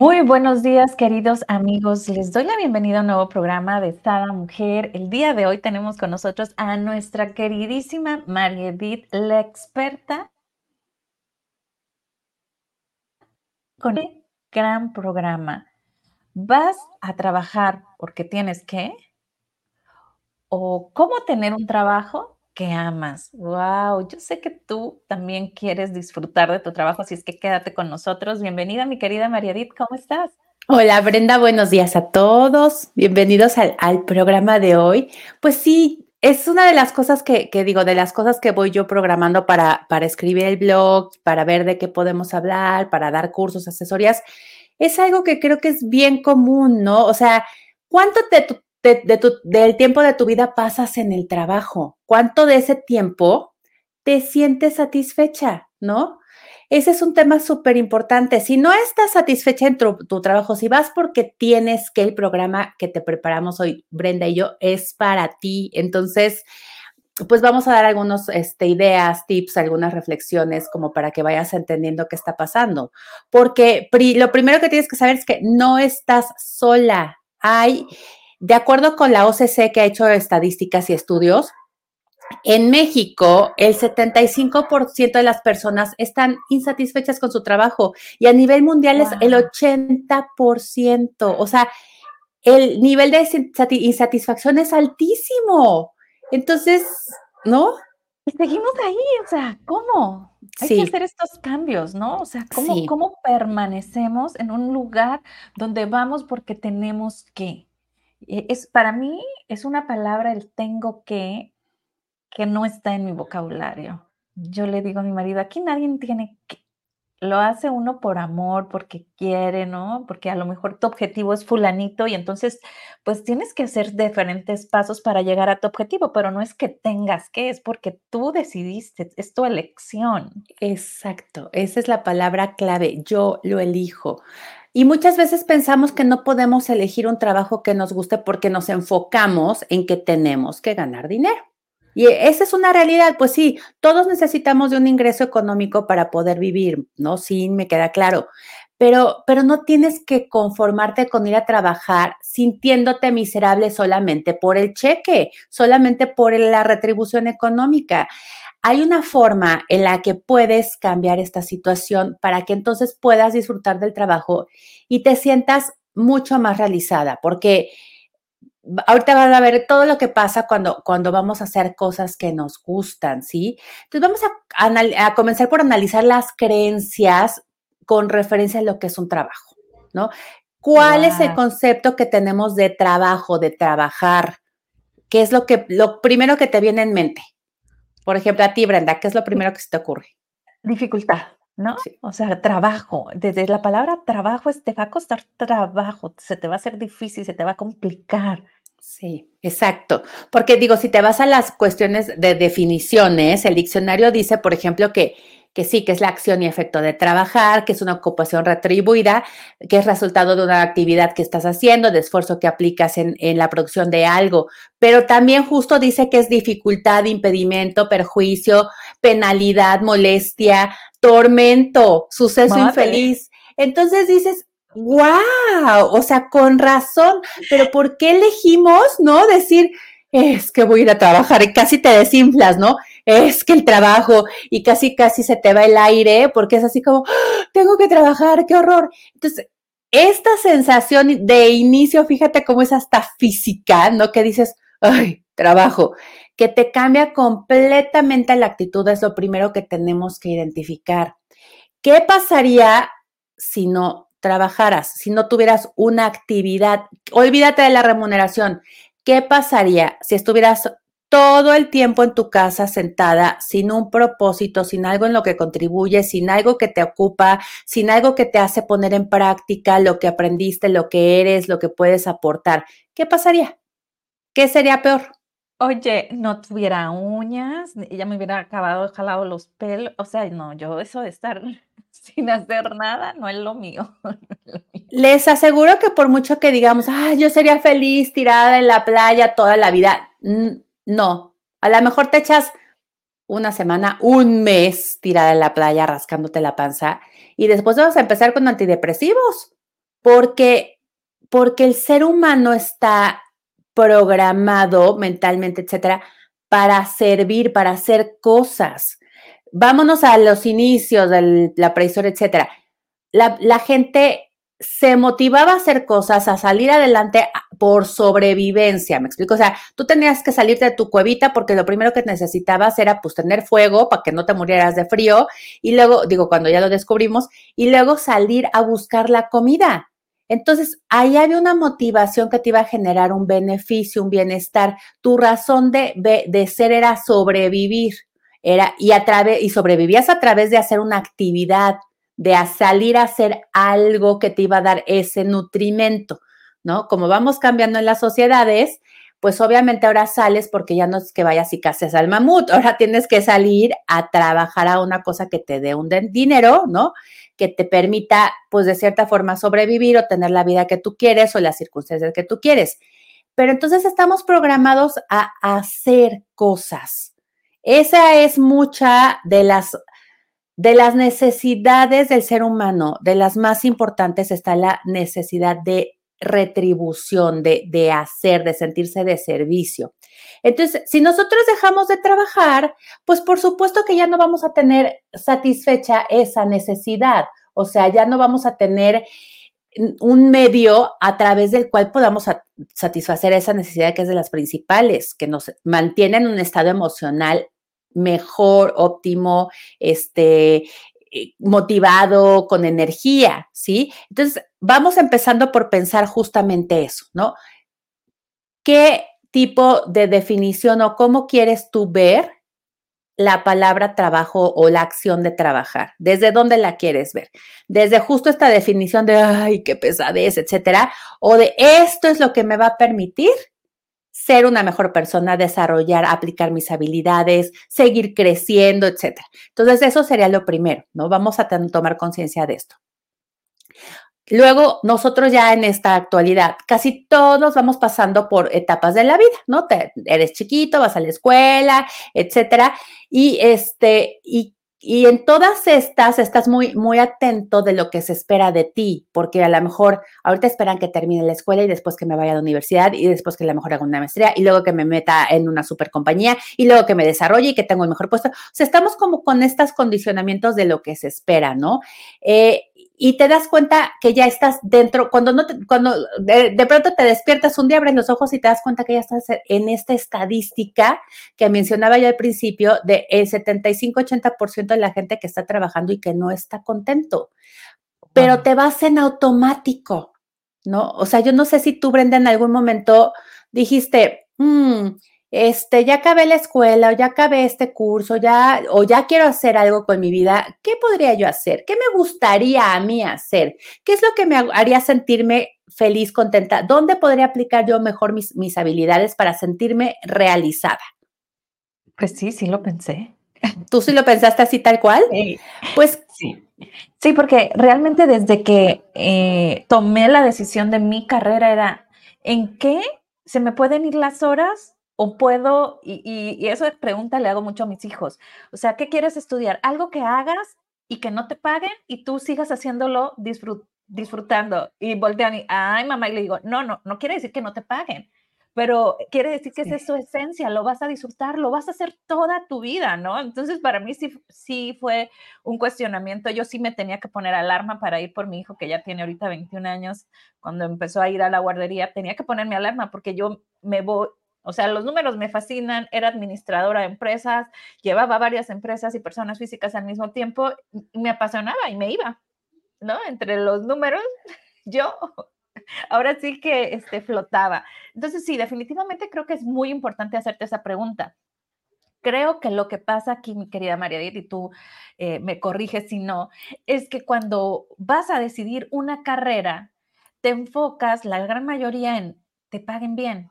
Muy buenos días, queridos amigos. Les doy la bienvenida a un nuevo programa de Sada Mujer. El día de hoy tenemos con nosotros a nuestra queridísima María Edith, la experta con este gran programa. ¿Vas a trabajar porque tienes que? ¿O cómo tener un trabajo que amas. Wow, yo sé que tú también quieres disfrutar de tu trabajo, así es que quédate con nosotros. Bienvenida, mi querida María Edith, ¿cómo estás? Hola Brenda, buenos días a todos. Bienvenidos al, programa de hoy. Pues sí, es una de las cosas que, digo, de las cosas que voy yo programando para, para escribir el blog, para ver de qué podemos hablar, para dar cursos, asesorías. Es algo que creo que es bien común, ¿no? O sea, ¿cuánto te, del tiempo de tu vida pasas en el trabajo? ¿Cuánto de ese tiempo te sientes satisfecha? ¿No? Ese es un tema súper importante. Si no estás satisfecha en tu, trabajo, si vas porque tienes que el programa que te preparamos hoy, Brenda y yo, es para ti. Entonces, pues vamos a dar algunas este, ideas, tips, algunas reflexiones como para que vayas entendiendo qué está pasando. Porque lo primero que tienes que saber es que no estás sola. Hay de acuerdo con la OCC que ha hecho estadísticas y estudios, en México, el 75% de las personas están insatisfechas con su trabajo y a nivel mundial es el 80%. O sea, el nivel de insatisfacción es altísimo. Entonces, ¿no? Y seguimos ahí, o sea, ¿cómo? Hay que hacer estos cambios, ¿no? O sea, ¿cómo, ¿cómo permanecemos en un lugar donde vamos porque tenemos que? E, es, para mí es una palabra, el tengo que, que no está en mi vocabulario. Yo le digo a mi marido, aquí nadie tiene que, lo hace uno por amor, porque quiere, ¿no? Porque a lo mejor tu objetivo es fulanito y entonces pues tienes que hacer diferentes pasos para llegar a tu objetivo, pero no es que tengas que, es porque tú decidiste, es tu elección. Exacto, esa es la palabra clave, yo lo elijo. Y muchas veces pensamos que no podemos elegir un trabajo que nos guste porque nos enfocamos en que tenemos que ganar dinero. Y esa es una realidad, pues sí, todos necesitamos de un ingreso económico para poder vivir, ¿no? Sí, me queda claro. Pero, pero no tienes que conformarte con ir a trabajar sintiéndote miserable solamente por el cheque, solamente por la retribución económica hay una forma en la que puedes cambiar esta situación para que entonces puedas disfrutar del trabajo y te sientas mucho más realizada, porque ahorita van a ver todo lo que pasa cuando, cuando vamos a hacer cosas que nos gustan, ¿sí? Entonces vamos a, a comenzar por analizar las creencias con referencia a lo que es un trabajo, ¿no? ¿Cuál es el concepto que tenemos de trabajo, de trabajar? ¿Qué es lo que, lo primero que te viene en mente? Por ejemplo, a ti, Brenda, ¿qué es lo primero que se te ocurre? Dificultad, ¿no? O sea, trabajo. Desde la palabra trabajo es te va a costar trabajo, se te va a hacer difícil, se te va a complicar. Sí, exacto. Porque digo, si te vas a las cuestiones de definiciones, el diccionario dice, por ejemplo, que que sí, que es la acción y efecto de trabajar, que es una ocupación retribuida, que es resultado de una actividad que estás haciendo, de esfuerzo que aplicas en, la producción de algo, pero también justo dice que es dificultad, impedimento, perjuicio, penalidad, molestia, tormento, suceso infeliz. Entonces dices, wow, o sea, con razón, pero ¿por qué elegimos, no? Decir, es que voy a ir a trabajar y casi te desinflas, ¿no? Es que el trabajo y casi, casi se te va el aire porque es así como, ¡Ah! tengo que trabajar, qué horror. Entonces, esta sensación de inicio, fíjate cómo es hasta física, ¿no? Que dices, ay, trabajo, que te cambia completamente la actitud, es lo primero que tenemos que identificar. ¿Qué pasaría si no trabajaras, si no tuvieras una actividad? Olvídate de la remuneración. ¿Qué pasaría si estuvieras todo el tiempo en tu casa sentada sin un propósito, sin algo en lo que contribuye, sin algo que te ocupa, sin algo que te hace poner en práctica lo que aprendiste, lo que eres, lo que puedes aportar? ¿Qué pasaría? ¿Qué sería peor? Oye, no tuviera uñas, ya me hubiera acabado jalado los pelos, o sea, no, yo eso de estar sin hacer nada no es lo mío. Les aseguro que por mucho que digamos, ah, yo sería feliz tirada en la playa toda la vida, no. A lo mejor te echas una semana, un mes tirada en la playa rascándote la panza y después vas a empezar con antidepresivos. porque, porque el ser humano está programado mentalmente, etcétera, para servir, para hacer cosas. Vámonos a los inicios de la prehistoria, etcétera. La, la gente se motivaba a hacer cosas, a salir adelante por sobrevivencia, ¿me explico? O sea, tú tenías que salirte de tu cuevita porque lo primero que necesitabas era pues tener fuego para que no te murieras de frío y luego, digo, cuando ya lo descubrimos, y luego salir a buscar la comida. Entonces, ahí había una motivación que te iba a generar un beneficio, un bienestar. Tu razón de, de ser era sobrevivir, era, y, a través, y sobrevivías a través de hacer una actividad, de salir a hacer algo que te iba a dar ese nutrimento, ¿no? Como vamos cambiando en las sociedades, pues obviamente ahora sales porque ya no es que vayas y cases al mamut, ahora tienes que salir a trabajar a una cosa que te dé un dinero, ¿no? Que te permita, pues de cierta forma, sobrevivir o tener la vida que tú quieres o las circunstancias que tú quieres. Pero entonces estamos programados a hacer cosas. Esa es mucha de las de las necesidades del ser humano, de las más importantes está la necesidad de retribución, de, de, hacer, de sentirse de servicio. Entonces, si nosotros dejamos de trabajar, pues por supuesto que ya no vamos a tener satisfecha esa necesidad. O sea, ya no vamos a tener un medio a través del cual podamos satisfacer esa necesidad que es de las principales, que nos mantienen en un estado emocional mejor, óptimo, este, eh, motivado, con energía, ¿sí? Entonces, vamos empezando por pensar justamente eso, ¿no? ¿Qué tipo de definición o cómo quieres tú ver la palabra trabajo o la acción de trabajar? ¿Desde dónde la quieres ver? Desde justo esta definición de, ay, qué pesadez, etcétera, o de esto es lo que me va a permitir ser una mejor persona, desarrollar, aplicar mis habilidades, seguir creciendo, etcétera. Entonces, eso sería lo primero, ¿no? Vamos a tomar conciencia de esto. Luego, nosotros ya en esta actualidad, casi todos vamos pasando por etapas de la vida, ¿no? Te, eres chiquito, vas a la escuela, etcétera, y este, y y en todas estas estás muy, muy atento de lo que se espera de ti, porque a lo mejor ahorita esperan que termine la escuela y después que me vaya a la universidad y después que a lo mejor haga una maestría y luego que me meta en una super compañía y luego que me desarrolle y que tengo el mejor puesto. O sea, estamos como con estos condicionamientos de lo que se espera, ¿no? Eh, y te das cuenta que ya estás dentro, cuando no cuando de, pronto te despiertas un día, abres los ojos y te das cuenta que ya estás en esta estadística que mencionaba yo al principio de el 75-80% de la gente que está trabajando y que no está contento. Pero te vas en automático, ¿no? O sea, yo no sé si tú, Brenda, en algún momento dijiste, mmm, este, ya acabé la escuela o ya acabé este curso, ya, o ya quiero hacer algo con mi vida, ¿qué podría yo hacer? ¿Qué me gustaría a mí hacer? ¿Qué es lo que me haría sentirme feliz, contenta? ¿Dónde podría aplicar yo mejor mis, mis habilidades para sentirme realizada? Pues sí, sí lo pensé. ¿Tú sí lo pensaste así tal cual? Sí. Pues sí. Sí, porque realmente desde que eh, tomé la decisión de mi carrera era, ¿en qué se me pueden ir las horas o puedo, y, y, eso pregunta le hago mucho a mis hijos, o sea, ¿qué quieres estudiar? Algo que hagas y que no te paguen y tú sigas haciéndolo disfrutando. Y voltean y, ay, mamá, y le digo, no, no, no quiere decir que no te paguen, pero quiere decir que esa es su esencia, lo vas a disfrutar, lo vas a hacer toda tu vida, ¿no? Entonces, para mí sí, sí fue un cuestionamiento. Yo sí me tenía que poner alarma para ir por mi hijo, que ya tiene ahorita 21 años, cuando empezó a ir a la guardería, tenía que ponerme alarma porque yo me voy, o sea, los números me fascinan, era administradora de empresas, llevaba varias empresas y personas físicas al mismo tiempo, me apasionaba y me iba, ¿no? Entre los números, yo ahora sí que este, flotaba. Entonces, sí, definitivamente creo que es muy importante hacerte esa pregunta. Creo que lo que pasa aquí, mi querida María y tú eh, me corriges si no, es que cuando vas a decidir una carrera, te enfocas la gran mayoría en te paguen bien,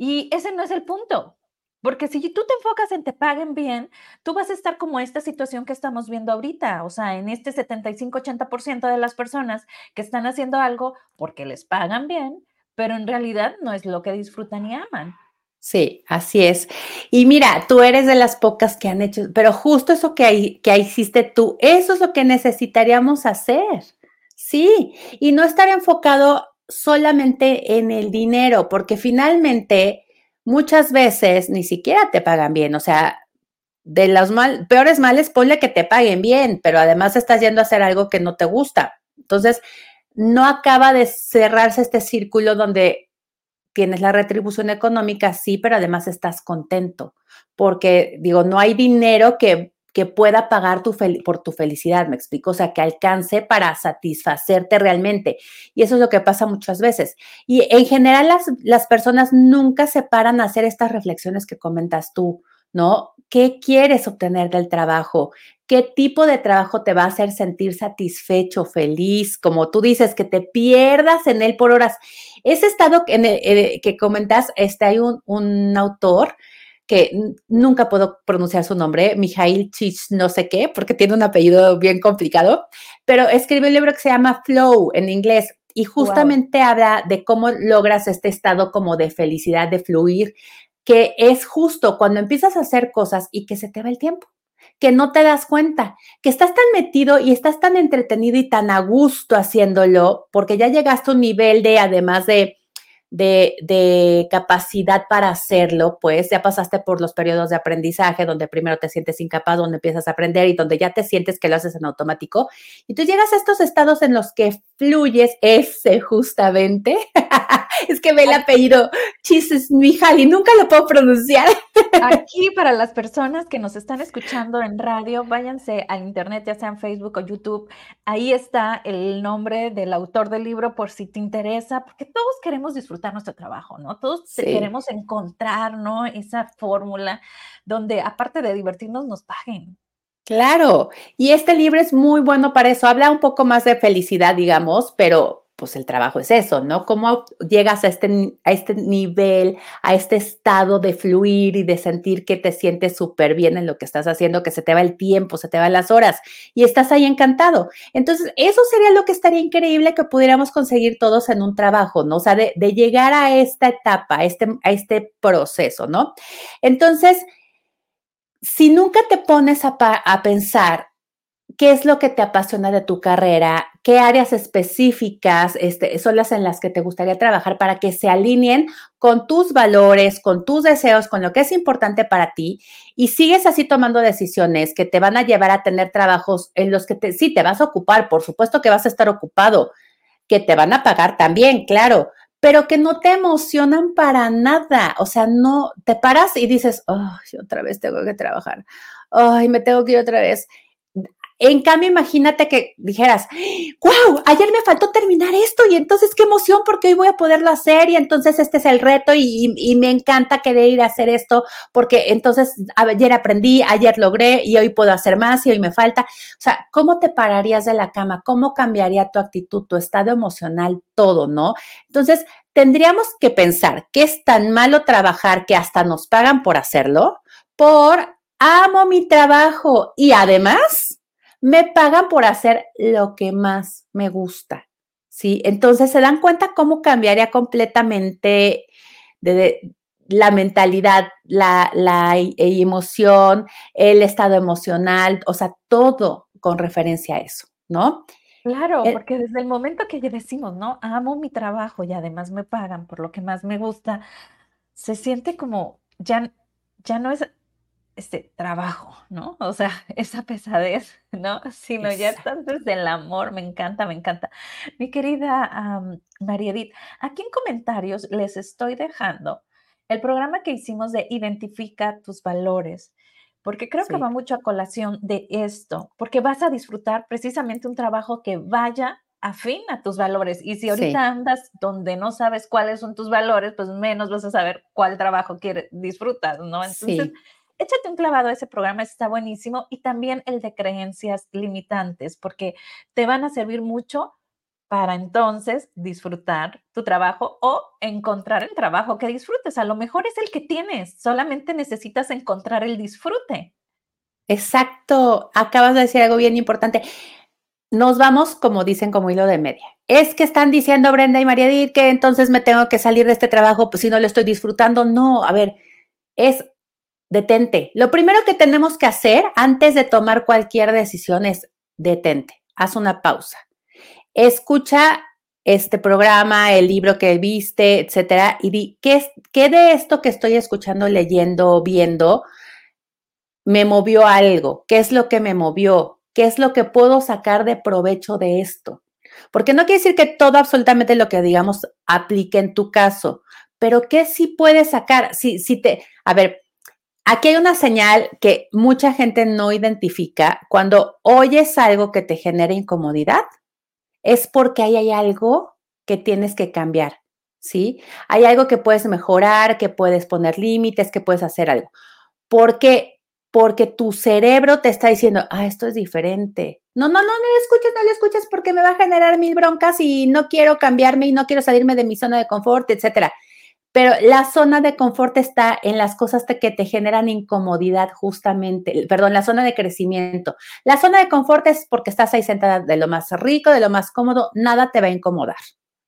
y ese no es el punto. Porque si tú te enfocas en te paguen bien, tú vas a estar como esta situación que estamos viendo ahorita, o sea, en este 75-80% de las personas que están haciendo algo porque les pagan bien, pero en realidad no es lo que disfrutan y aman. Sí, así es. Y mira, tú eres de las pocas que han hecho, pero justo eso que, que hiciste tú, eso es lo que necesitaríamos hacer. Sí, y no estar enfocado solamente en el dinero, porque finalmente muchas veces ni siquiera te pagan bien, o sea, de los peores males, ponle que te paguen bien, pero además estás yendo a hacer algo que no te gusta. Entonces, no acaba de cerrarse este círculo donde tienes la retribución económica, sí, pero además estás contento, porque digo, no hay dinero que que pueda pagar tu por tu felicidad, me explico, o sea, que alcance para satisfacerte realmente. Y eso es lo que pasa muchas veces. Y en general las, las personas nunca se paran a hacer estas reflexiones que comentas tú, ¿no? ¿Qué quieres obtener del trabajo? ¿Qué tipo de trabajo te va a hacer sentir satisfecho, feliz? Como tú dices, que te pierdas en él por horas. Ese estado en eh, que comentas, este, hay un, un autor que nunca puedo pronunciar su nombre, Mijail Chich no sé qué, porque tiene un apellido bien complicado, pero escribe un libro que se llama Flow en inglés y justamente habla de cómo logras este estado como de felicidad, de fluir, que es justo cuando empiezas a hacer cosas y que se te va el tiempo que no te das cuenta, que estás tan metido y estás tan entretenido y tan a gusto haciéndolo, porque ya llegaste a un nivel de, además de de, capacidad para hacerlo, pues ya pasaste por los periodos de aprendizaje donde primero te sientes incapaz, donde empiezas a aprender y donde ya te sientes que lo haces en automático. Y tú llegas a estos estados en los que fluyes ese justamente. es que ve el apellido Chises Mijali, nunca lo puedo pronunciar. Aquí para las personas que nos están escuchando en radio, váyanse al internet, ya sea en Facebook o YouTube. Ahí está el nombre del autor del libro por si te interesa, porque todos queremos disfrutar nuestro trabajo, ¿no? Todos queremos encontrar, ¿no? Esa fórmula donde aparte de divertirnos nos paguen. Claro, y este libro es muy bueno para eso. Habla un poco más de felicidad, digamos, pero pues el trabajo es eso, ¿no? ¿Cómo llegas a este, a este nivel, a este estado de fluir y de sentir que te sientes súper bien en lo que estás haciendo, que se te va el tiempo, se te van las horas y estás ahí encantado? Entonces, eso sería lo que estaría increíble que pudiéramos conseguir todos en un trabajo, ¿no? O sea, de, llegar a esta etapa, a este, a este proceso, ¿no? Entonces, si nunca te pones a, a pensar qué es lo que te apasiona de tu carrera, qué áreas específicas este, son las en las que te gustaría trabajar para que se alineen con tus valores, con tus deseos, con lo que es importante para ti y sigues así tomando decisiones que te van a llevar a tener trabajos en los que te, sí te vas a ocupar, por supuesto que vas a estar ocupado, que te van a pagar también, claro, pero que no te emocionan para nada. O sea, no te paras y dices, ay, otra vez tengo que trabajar. Ay, me tengo que ir otra vez. En cambio, imagínate que dijeras, wow, ayer me faltó terminar esto y entonces qué emoción porque hoy voy a poderlo hacer y entonces este es el reto y, me encanta querer ir a hacer esto porque entonces ayer aprendí, ayer logré y hoy puedo hacer más y hoy me falta. O sea, ¿cómo te pararías de la cama? ¿Cómo cambiaría tu actitud, tu estado emocional, todo, no? Entonces, tendríamos que pensar que es tan malo trabajar que hasta nos pagan por hacerlo, por amo mi trabajo y además me pagan por hacer lo que más me gusta. ¿Sí? Entonces se dan cuenta cómo cambiaría completamente de, la mentalidad, la, la, emoción, el estado emocional, o sea, todo con referencia a eso, ¿no? Claro, eh porque desde el momento que decimos, ¿no? Amo mi trabajo y además me pagan por lo que más me gusta, se siente como ya, ya no es este trabajo, ¿no? O sea, esa pesadez, ¿no? Sino ya estás desde el amor, me encanta, me encanta. Mi querida María Edith, aquí en comentarios les estoy dejando el programa que hicimos de Identifica tus valores, porque creo que va mucho a colación de esto, porque vas a disfrutar precisamente un trabajo que vaya afín a tus valores. Y si ahorita andas donde no sabes cuáles son tus valores, pues menos vas a saber cuál trabajo quieres, disfrutas, ¿no? Entonces, échate un clavado a ese programa, está buenísimo. Y también el de creencias limitantes, porque te van a servir mucho para entonces disfrutar tu trabajo o encontrar el trabajo que disfrutes. A lo mejor es el que tienes, solamente necesitas encontrar el disfrute. Exacto, acabas de decir algo bien importante. Nos vamos, como dicen, como hilo de media. Es que están diciendo Brenda y María Edith que entonces me tengo que salir de este trabajo, pues si no lo estoy disfrutando. No, a ver, es detente. Lo primero que tenemos que hacer antes de tomar cualquier decisión es detente, haz una pausa. escucha este programa, el libro que viste, etcétera, y di, ¿qué, ¿qué de esto que estoy escuchando, leyendo, viendo, me movió algo? ¿Qué es lo que me movió? ¿Qué es lo que puedo sacar de provecho de esto? Porque no quiere decir que todo absolutamente lo que digamos aplique en tu caso, pero ¿qué sí puedes sacar? Si, si te, a ver, aquí hay una señal que mucha gente no identifica. Cuando oyes algo que te genera incomodidad, es porque ahí hay algo que tienes que cambiar, ¿sí? Hay algo que puedes mejorar, que puedes poner límites, que puedes hacer algo. Porque porque tu cerebro te está diciendo, ah, esto es diferente. No, no, no, no le escuches, no le escuches porque me va a generar mil broncas y no quiero cambiarme y no quiero salirme de mi zona de confort, etcétera. Pero la zona de confort está en las cosas que te generan incomodidad justamente, perdón, la zona de crecimiento. La zona de confort es porque estás ahí sentada de lo más rico, de lo más cómodo, nada te va a incomodar,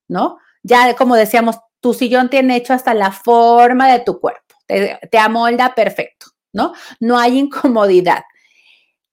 ¿no? Ya como decíamos, tu sillón tiene hecho hasta la forma de tu cuerpo, te, te amolda perfecto. ¿no? No hay incomodidad.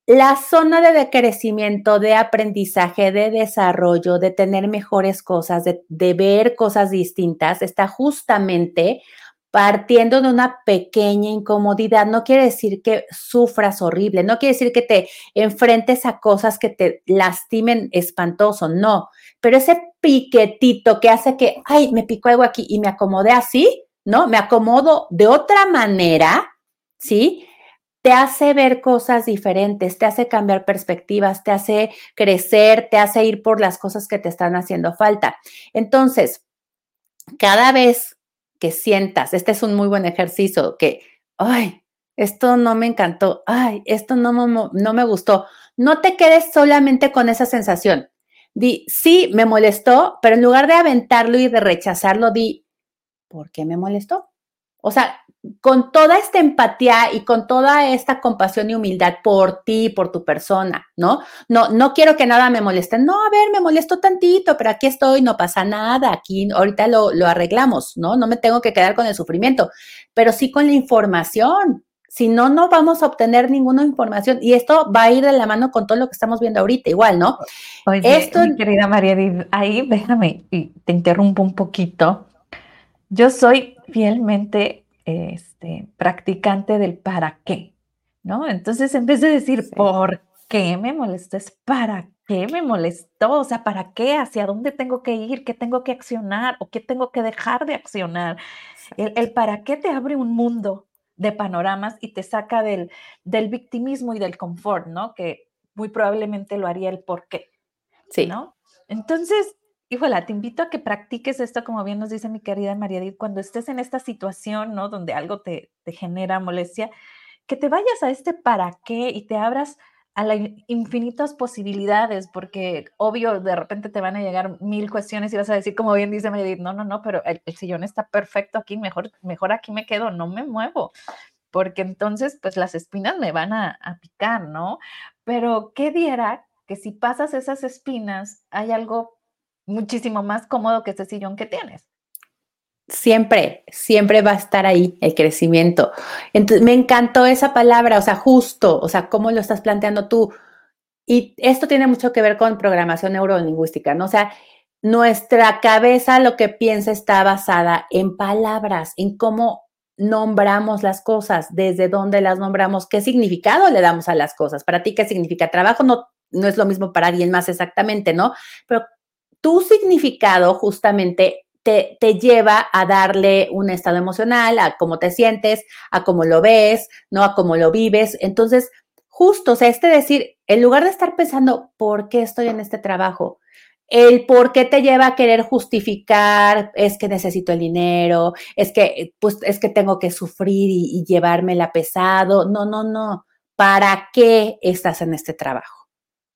La zona de decrecimiento, de aprendizaje, de desarrollo, de tener mejores cosas, de, ver cosas distintas, está justamente partiendo de una pequeña incomodidad. No quiere decir que sufras horrible, no quiere decir que te enfrentes a cosas que te lastimen espantoso, no. Pero ese piquetito que hace que, ay, me picó algo aquí y me acomodé así, ¿no? Me acomodo de otra manera, ¿sí? Te hace ver cosas diferentes, te hace cambiar perspectivas, te hace crecer, te hace ir por las cosas que te están haciendo falta. Entonces, cada vez que sientas, este es un muy buen ejercicio, que, ay, esto no me encantó, ay, esto no, no, no me gustó, no te quedes solamente con esa sensación. Di, sí, me molestó, pero en lugar de aventarlo y de rechazarlo, di, ¿por qué me molestó? O sea, con toda esta empatía y con toda esta compasión y humildad por ti, por tu persona, ¿no? No, no quiero que nada me moleste. No, a ver, me molesto tantito, pero aquí estoy, no pasa nada, aquí ahorita lo, lo arreglamos, ¿no? No me tengo que quedar con el sufrimiento, pero sí con la información. Si no, no vamos a obtener ninguna información. Y esto va a ir de la mano con todo lo que estamos viendo ahorita, igual, ¿no? Oye, esto, mi querida María, ahí déjame y te interrumpo un poquito. Yo soy fielmente este, practicante del para qué, ¿no? Entonces, en vez de decir, ¿por qué me molestó? Es ¿para qué me molestó? O sea, ¿para qué? ¿Hacia dónde tengo que ir? ¿Qué tengo que accionar? ¿O qué tengo que dejar de accionar? El, para qué te abre un mundo de panoramas y te saca del, del victimismo y del confort, ¿no? Que muy probablemente lo haría el por qué. Sí. ¿No? Entonces, híjola, te invito a que practiques esto, como bien nos dice mi querida María Edith, cuando estés en esta situación, ¿no? Donde algo te, te genera molestia, que te vayas a este para qué y te abras a las infinitas posibilidades, porque obvio de repente te van a llegar mil cuestiones y vas a decir, como bien dice María Edith, no, no, no, pero el, sillón está perfecto aquí, mejor, mejor aquí me quedo, no me muevo, porque entonces pues las espinas me van a, a picar, ¿no? Pero ¿qué diera que si pasas esas espinas hay algo muchísimo más cómodo que este sillón que tienes. Siempre, siempre va a estar ahí el crecimiento. Entonces, me encantó esa palabra, o sea, justo, o sea, cómo lo estás planteando tú. Y esto tiene mucho que ver con programación neurolingüística, ¿no? O sea, nuestra cabeza lo que piensa está basada en palabras, en cómo nombramos las cosas, desde dónde las nombramos, qué significado le damos a las cosas. Para ti, ¿qué significa trabajo? No, no es lo mismo para alguien más exactamente, ¿no? Pero tu significado justamente te, te, lleva a darle un estado emocional, a cómo te sientes, a cómo lo ves, ¿no? A cómo lo vives. Entonces, justo, o sea, este decir, en lugar de estar pensando, ¿por qué estoy en este trabajo? El por qué te lleva a querer justificar, es que necesito el dinero, es que, pues, es que tengo que sufrir y, y llevármela pesado. No, no, no. ¿Para qué estás en este trabajo?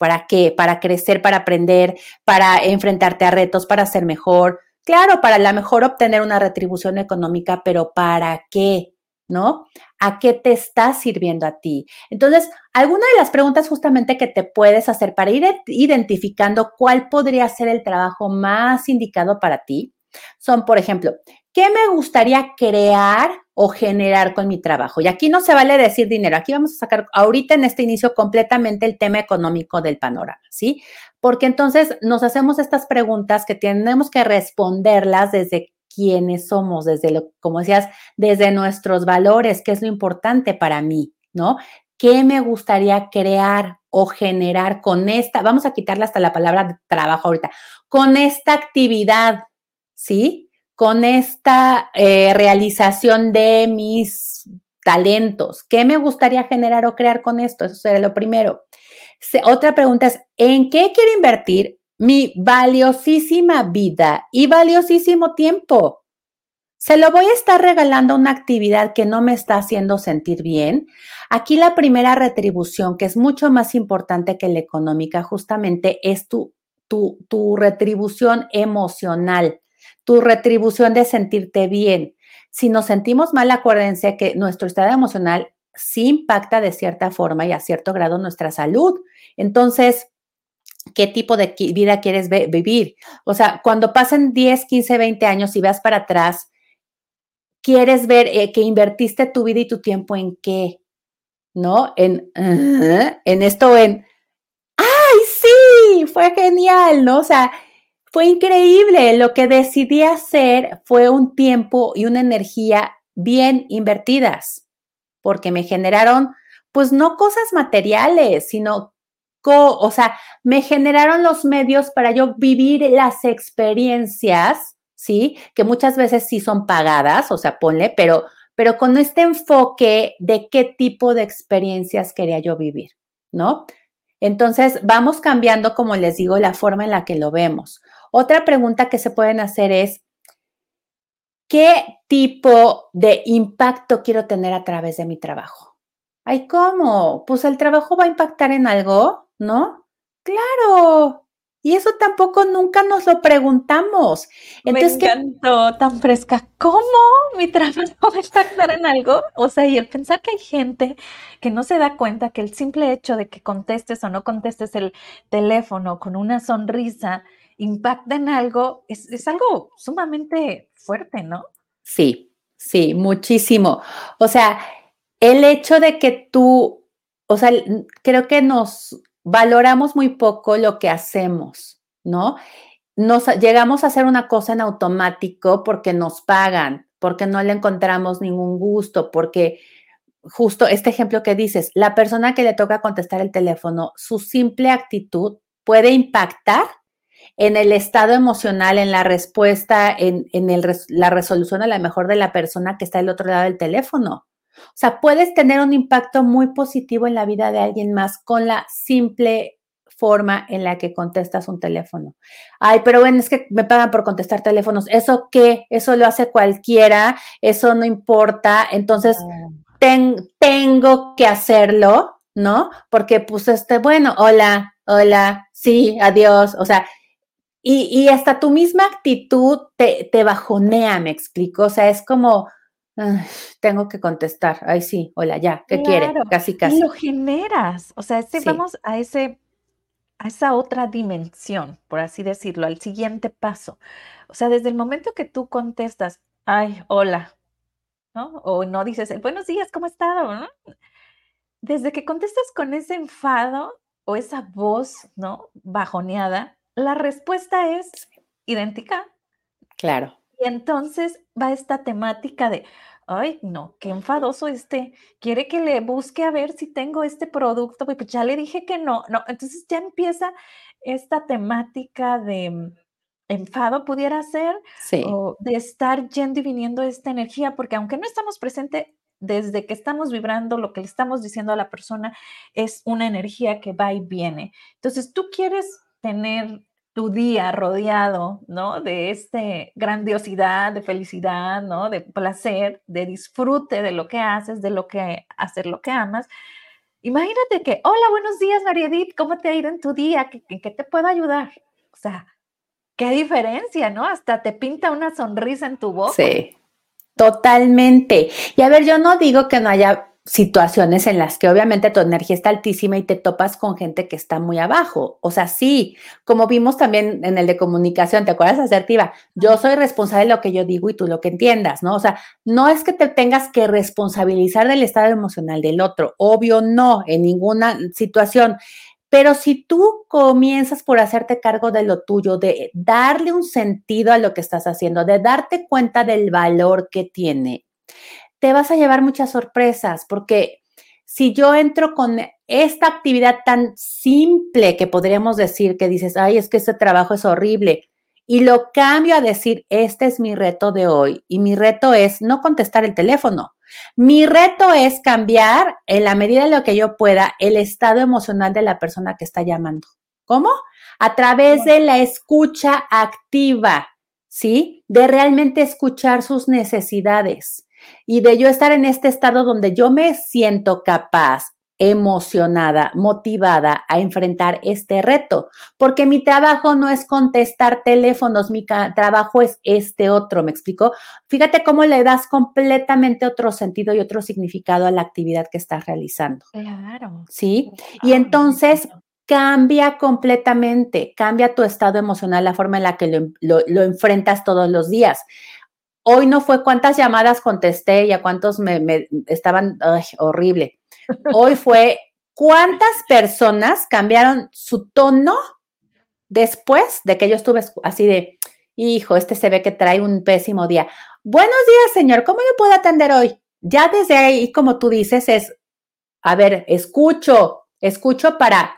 ¿Para qué? Para crecer, para aprender, para enfrentarte a retos, para ser mejor. Claro, para a lo mejor obtener una retribución económica, pero ¿para qué? ¿No? ¿A qué te está sirviendo a ti? Entonces, alguna de las preguntas justamente que te puedes hacer para ir identificando cuál podría ser el trabajo más indicado para ti son, por ejemplo, ¿qué me gustaría crear o generar con mi trabajo? Y aquí no se vale decir dinero, aquí vamos a sacar ahorita en este inicio completamente el tema económico del panorama, ¿sí? Porque entonces nos hacemos estas preguntas que tenemos que responderlas desde quiénes somos, desde lo, como decías, desde nuestros valores, qué es lo importante para mí, ¿no? ¿Qué me gustaría crear o generar con esta? Vamos a quitarle hasta la palabra trabajo ahorita, con esta actividad, ¿sí? Con esta eh, realización de mis talentos. ¿Qué me gustaría generar o crear con esto? Eso sería lo primero. otra pregunta es, ¿en qué quiero invertir mi valiosísima vida y valiosísimo tiempo? ¿Se lo voy a estar regalando una actividad que no me está haciendo sentir bien? Aquí la primera retribución, que es mucho más importante que la económica, justamente es tu, tu, tu retribución emocional, tu retribución de sentirte bien. Si nos sentimos mal, acuérdense que nuestro estado emocional sí impacta de cierta forma y a cierto grado nuestra salud. Entonces, ¿qué tipo de vida quieres vivir? O sea, cuando pasen 10, 15, 20 años y veas para atrás, quieres ver eh, que invertiste tu vida y tu tiempo en qué, ¿no? En, en esto, en, ¡ay, sí! Fue genial, ¿no? O sea, fue increíble. Lo que decidí hacer fue un tiempo y una energía bien invertidas, porque me generaron, pues no cosas materiales, sino, o sea, me generaron los medios para yo vivir las experiencias ¿sí? Que muchas veces sí son pagadas, o sea, ponle, pero, pero con este enfoque de qué tipo de experiencias quería yo vivir, ¿no? Entonces, vamos cambiando, como les digo, la forma en la que lo vemos. Otra pregunta que se pueden hacer es, ¿qué tipo de impacto quiero tener a través de mi trabajo? Ay, ¿cómo? Pues el trabajo va a impactar en algo, ¿no? Claro, y eso tampoco nunca nos lo preguntamos. Entonces, Me encantó, tan fresca. ¿Cómo mi trabajo va a impactar en algo? O sea, y el pensar que hay gente que no se da cuenta que el simple hecho de que contestes o no contestes el teléfono con una sonrisa impacta en algo, es, es algo sumamente fuerte, ¿no? Sí, sí, muchísimo. O sea, el hecho de que tú, o sea, creo que nos valoramos muy poco lo que hacemos, ¿no? Nos llegamos a hacer una cosa en automático porque nos pagan, porque no le encontramos ningún gusto, porque justo este ejemplo que dices, la persona que le toca contestar el teléfono, su simple actitud puede impactar en el estado emocional, en la respuesta, en, la resolución a la mejor de la persona que está del otro lado del teléfono. O sea, puedes tener un impacto muy positivo en la vida de alguien más con la simple forma en la que contestas un teléfono. Ay, pero bueno, es que me pagan por contestar teléfonos. ¿Eso qué? Eso lo hace cualquiera, eso no importa. Entonces, tengo que hacerlo, ¿no? Porque pues este, bueno, hola, hola, sí, adiós. O sea, y, y hasta tu misma actitud te, te bajonea, me explico. O sea, es como, tengo que contestar. Ay, sí, hola, ya, ¿qué quiere? Casi, casi. Y lo generas. O sea, vamos a ese, a esa otra dimensión, por así decirlo, al siguiente paso. O sea, desde el momento que tú contestas, ay, hola, ¿no? O no dices, buenos días, ¿cómo está? Desde que contestas con ese enfado o esa voz, ¿no? Bajoneada, la respuesta es idéntica. Claro. Y entonces va esta temática de, ay, no, qué enfadoso este, quiere que le busque a ver si tengo este producto, pues ya le dije que no, no, entonces ya empieza esta temática de mm, enfado pudiera ser, o de estar yendo y viniendo esta energía, porque aunque no estamos presentes, desde que estamos vibrando, lo que le estamos diciendo a la persona es una energía que va y viene. Entonces, tú quieres tener tu día rodeado, ¿no? De este grandiosidad, de felicidad, ¿no? De placer, de disfrute de lo que haces, de lo que hacer lo que amas. Imagínate que, hola, buenos días, María Edith, ¿cómo te ha ido en tu día? ¿En qué te puedo ayudar? O sea, qué diferencia, ¿no? Hasta te pinta una sonrisa en tu boca. Sí, totalmente. Y a ver, yo no digo que no haya situaciones en las que obviamente tu energía está altísima y te topas con gente que está muy abajo. O sea, sí, como vimos también en el de comunicación, ¿te acuerdas asertiva? Yo soy responsable de lo que yo digo y tú lo que entiendas, ¿no? O sea, no es que te tengas que responsabilizar del estado emocional del otro, obvio no, en ninguna situación. Pero si tú comienzas por hacerte cargo de lo tuyo, de darle un sentido a lo que estás haciendo, de darte cuenta del valor que tiene, te vas a llevar muchas sorpresas, porque si yo entro con esta actividad tan simple que podríamos decir que dices, ay, es que este trabajo es horrible, y lo cambio a decir, este es mi reto de hoy, y mi reto es no contestar el teléfono. Mi reto es cambiar, en la medida de lo que yo pueda, el estado emocional de la persona que está llamando. ¿Cómo? A través de la escucha activa, ¿sí? De realmente escuchar sus necesidades y de yo estar en este estado donde yo me siento capaz, emocionada, motivada a enfrentar este reto, porque mi trabajo no es contestar teléfonos, mi trabajo es este otro, ¿me explico? Fíjate cómo le das completamente otro sentido y otro significado a la actividad que estás realizando. Claro. ¿Sí? Y entonces cambia completamente, cambia tu estado emocional, la forma en la que lo enfrentas todos los días. Hoy no fue cuántas llamadas contesté y a cuántos me, estaban horrible. Hoy fue cuántas personas cambiaron su tono después de que yo estuve así de, hijo, este se ve que trae un pésimo día. Buenos días, señor, ¿cómo le puedo atender hoy? Ya desde ahí, como tú dices, es, a ver, escucho, escucho para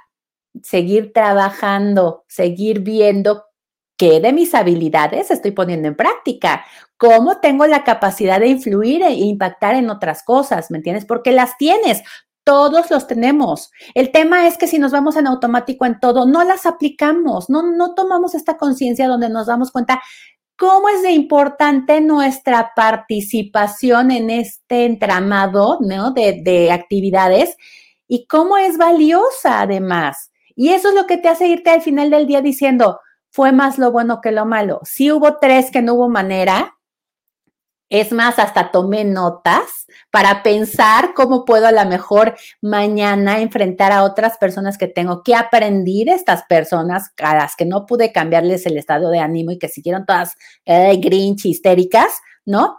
seguir trabajando, seguir viendo qué de mis habilidades estoy poniendo en práctica, cómo tengo la capacidad de influir e impactar en otras cosas, ¿me entiendes? Porque las tienes, todos los tenemos. El tema es que si nos vamos en automático en todo, no las aplicamos, no, no tomamos esta conciencia donde nos damos cuenta cómo es de importante nuestra participación en este entramado ¿no? de, de actividades y cómo es valiosa además. Y eso es lo que te hace irte al final del día diciendo, fue más lo bueno que lo malo. Si hubo tres que no hubo manera, es más, hasta tomé notas para pensar cómo puedo a lo mejor mañana enfrentar a otras personas que tengo que aprender estas personas a las que no pude cambiarles el estado de ánimo y que siguieron todas eh, grinch histéricas, ¿no?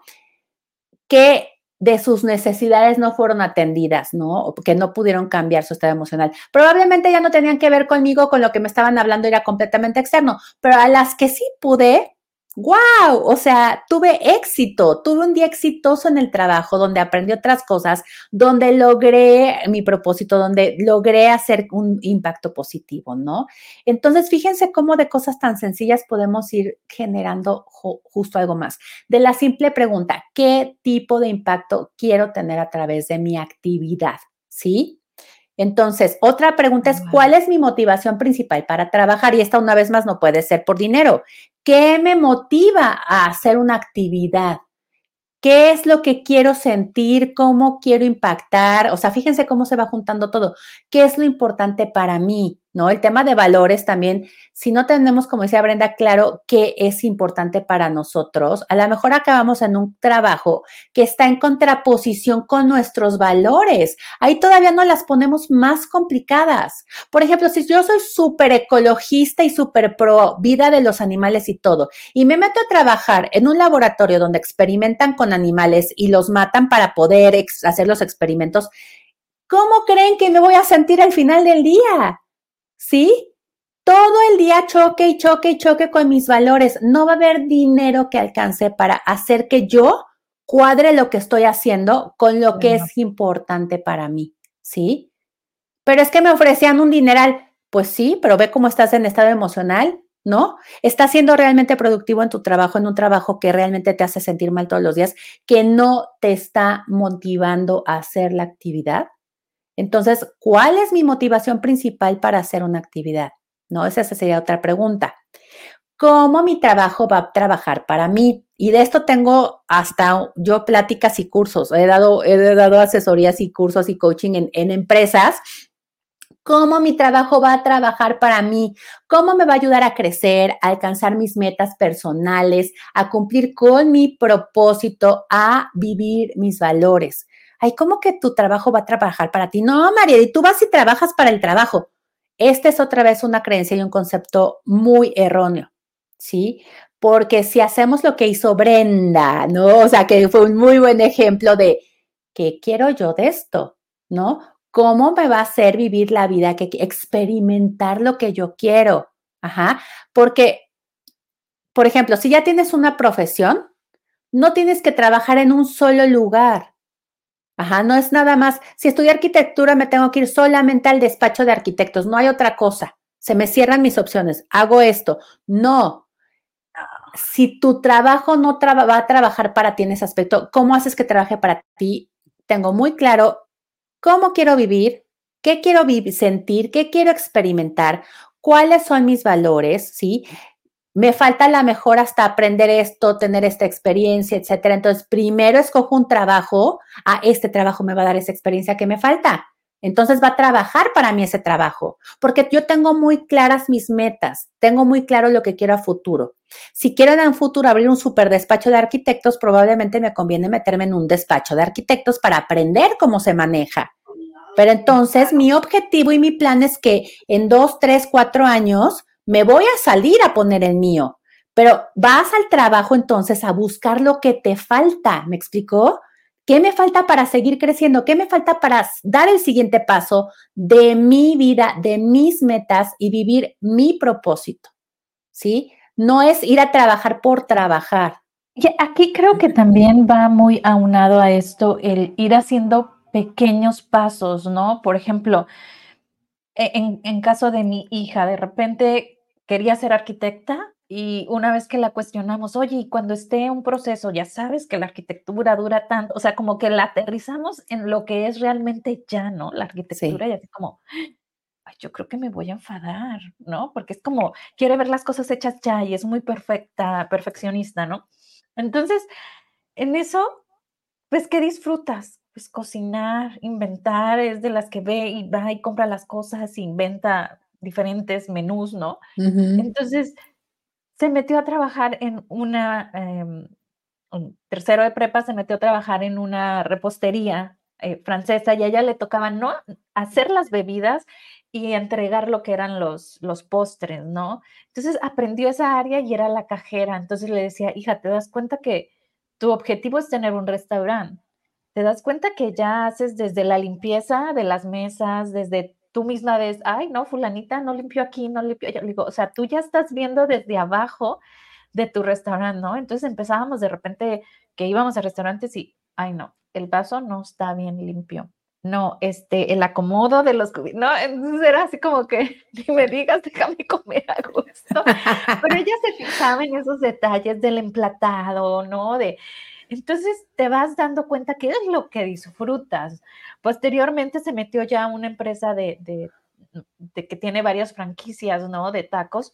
Que de sus necesidades no fueron atendidas, ¿no? O que no pudieron cambiar su estado emocional. Probablemente ya no tenían que ver conmigo, con lo que me estaban hablando era completamente externo, pero a las que sí pude, wow, o sea, tuve éxito, tuve un día exitoso en el trabajo donde aprendí otras cosas, donde logré mi propósito, donde logré hacer un impacto positivo, ¿no? Entonces, fíjense cómo de cosas tan sencillas podemos ir generando justo algo más. De la simple pregunta, ¿qué tipo de impacto quiero tener a través de mi actividad? ¿Sí? Entonces, otra pregunta es, ¿cuál es mi motivación principal para trabajar? Y esta una vez más no puede ser por dinero. ¿Qué me motiva a hacer una actividad? ¿Qué es lo que quiero sentir? ¿Cómo quiero impactar? O sea, fíjense cómo se va juntando todo. ¿Qué es lo importante para mí? ¿No? El tema de valores también, si no tenemos, como decía Brenda, claro qué es importante para nosotros, a lo mejor acabamos en un trabajo que está en contraposición con nuestros valores. Ahí todavía no las ponemos más complicadas. Por ejemplo, si yo soy súper ecologista y súper pro vida de los animales y todo, y me meto a trabajar en un laboratorio donde experimentan con animales y los matan para poder hacer los experimentos, ¿cómo creen que me voy a sentir al final del día? ¿Sí? Todo el día choque y choque y choque con mis valores. No va a haber dinero que alcance para hacer que yo cuadre lo que estoy haciendo con lo que es importante para mí, ¿sí? Pero es que me ofrecían un dineral. Pues sí, pero ve cómo estás en estado emocional, ¿no? Estás siendo realmente productivo en tu trabajo, en un trabajo que realmente te hace sentir mal todos los días, que no te está motivando a hacer la actividad. Entonces, ¿cuál es mi motivación principal para hacer una actividad? No, esa sería otra pregunta. ¿Cómo mi trabajo va a trabajar para mí? Y de esto tengo hasta yo pláticas y cursos. He dado, he dado asesorías y cursos y coaching en, en empresas cómo mi trabajo va a trabajar para mí, cómo me va a ayudar a crecer, a alcanzar mis metas personales, a cumplir con mi propósito, a vivir mis valores. Ay, ¿cómo que tu trabajo va a trabajar para ti? No, María, y tú vas y trabajas para el trabajo. Esta es otra vez una creencia y un concepto muy erróneo, ¿sí? Porque si hacemos lo que hizo Brenda, ¿no? O sea, que fue un muy buen ejemplo de, ¿qué quiero yo de esto? ¿No? ¿Cómo me va a hacer vivir la vida, que experimentar lo que yo quiero? Ajá, porque, por ejemplo, si ya tienes una profesión, no tienes que trabajar en un solo lugar. Ajá, no es nada más. Si estudio arquitectura, me tengo que ir solamente al despacho de arquitectos, no hay otra cosa. Se me cierran mis opciones, hago esto. No. Si tu trabajo no va a trabajar para ti en ese aspecto, ¿cómo haces que trabaje para ti? Tengo muy claro cómo quiero vivir, qué quiero sentir, qué quiero experimentar, cuáles son mis valores, ¿sí? Me falta la mejor hasta aprender esto, tener esta experiencia, etcétera. Entonces, primero escojo un trabajo, a ah, este trabajo me va a dar esa experiencia que me falta. Entonces va a trabajar para mí ese trabajo, porque yo tengo muy claras mis metas, tengo muy claro lo que quiero a futuro. Si quiero en un futuro abrir un super despacho de arquitectos, probablemente me conviene meterme en un despacho de arquitectos para aprender cómo se maneja. Pero entonces mi objetivo y mi plan es que en dos, tres, cuatro años me voy a salir a poner el mío, pero vas al trabajo entonces a buscar lo que te falta, ¿me explicó? ¿Qué me falta para seguir creciendo? ¿Qué me falta para dar el siguiente paso de mi vida, de mis metas y vivir mi propósito? ¿Sí? No es ir a trabajar por trabajar. Y aquí creo que también va muy aunado a esto el ir haciendo pequeños pasos, ¿no? Por ejemplo, e, en, en caso de mi hija, de repente quería ser arquitecta y una vez que la cuestionamos, oye, y cuando esté un proceso, ya sabes que la arquitectura dura tanto, o sea, como que la aterrizamos en lo que es realmente ya, ¿no? La arquitectura y así como, Ay, yo creo que me voy a enfadar, ¿no? Porque es como, quiere ver las cosas hechas ya y es muy perfecta, perfeccionista, ¿no? Entonces, en eso, pues, ¿qué disfrutas? Pues cocinar, inventar, es de las que ve y va y compra las cosas, inventa diferentes menús, ¿no? Entonces, se metió a trabajar en una, em, un tercero de prepa, se metió a trabajar en una repostería eh, francesa y a ella le tocaba, ¿no? Hacer las bebidas y entregar lo que eran los, los postres, ¿no? Entonces aprendió esa área y era la cajera. Entonces le decía, hija, ¿te das cuenta que tu objetivo es tener un restaurante? ¿Te das cuenta que ya haces desde la limpieza de las mesas, desde tú misma ves, ay, no, fulanita no limpió aquí, no limpió allá. Digo, o sea, tú ya estás viendo desde abajo de tu restaurante, ¿no? Entonces empezábamos de repente que íbamos a restaurantes y, ay, no, el vaso no está bien limpio. No, este, el acomodo de los no, entonces era así como que ni me digas, déjame comer a gusto. Pero ella se fijaba en esos detalles del emplatado, ¿no? De, entonces te vas dando cuenta que es lo que disfrutas. Posteriormente se metió ya una empresa de, que tiene varias franquicias, ¿no? De tacos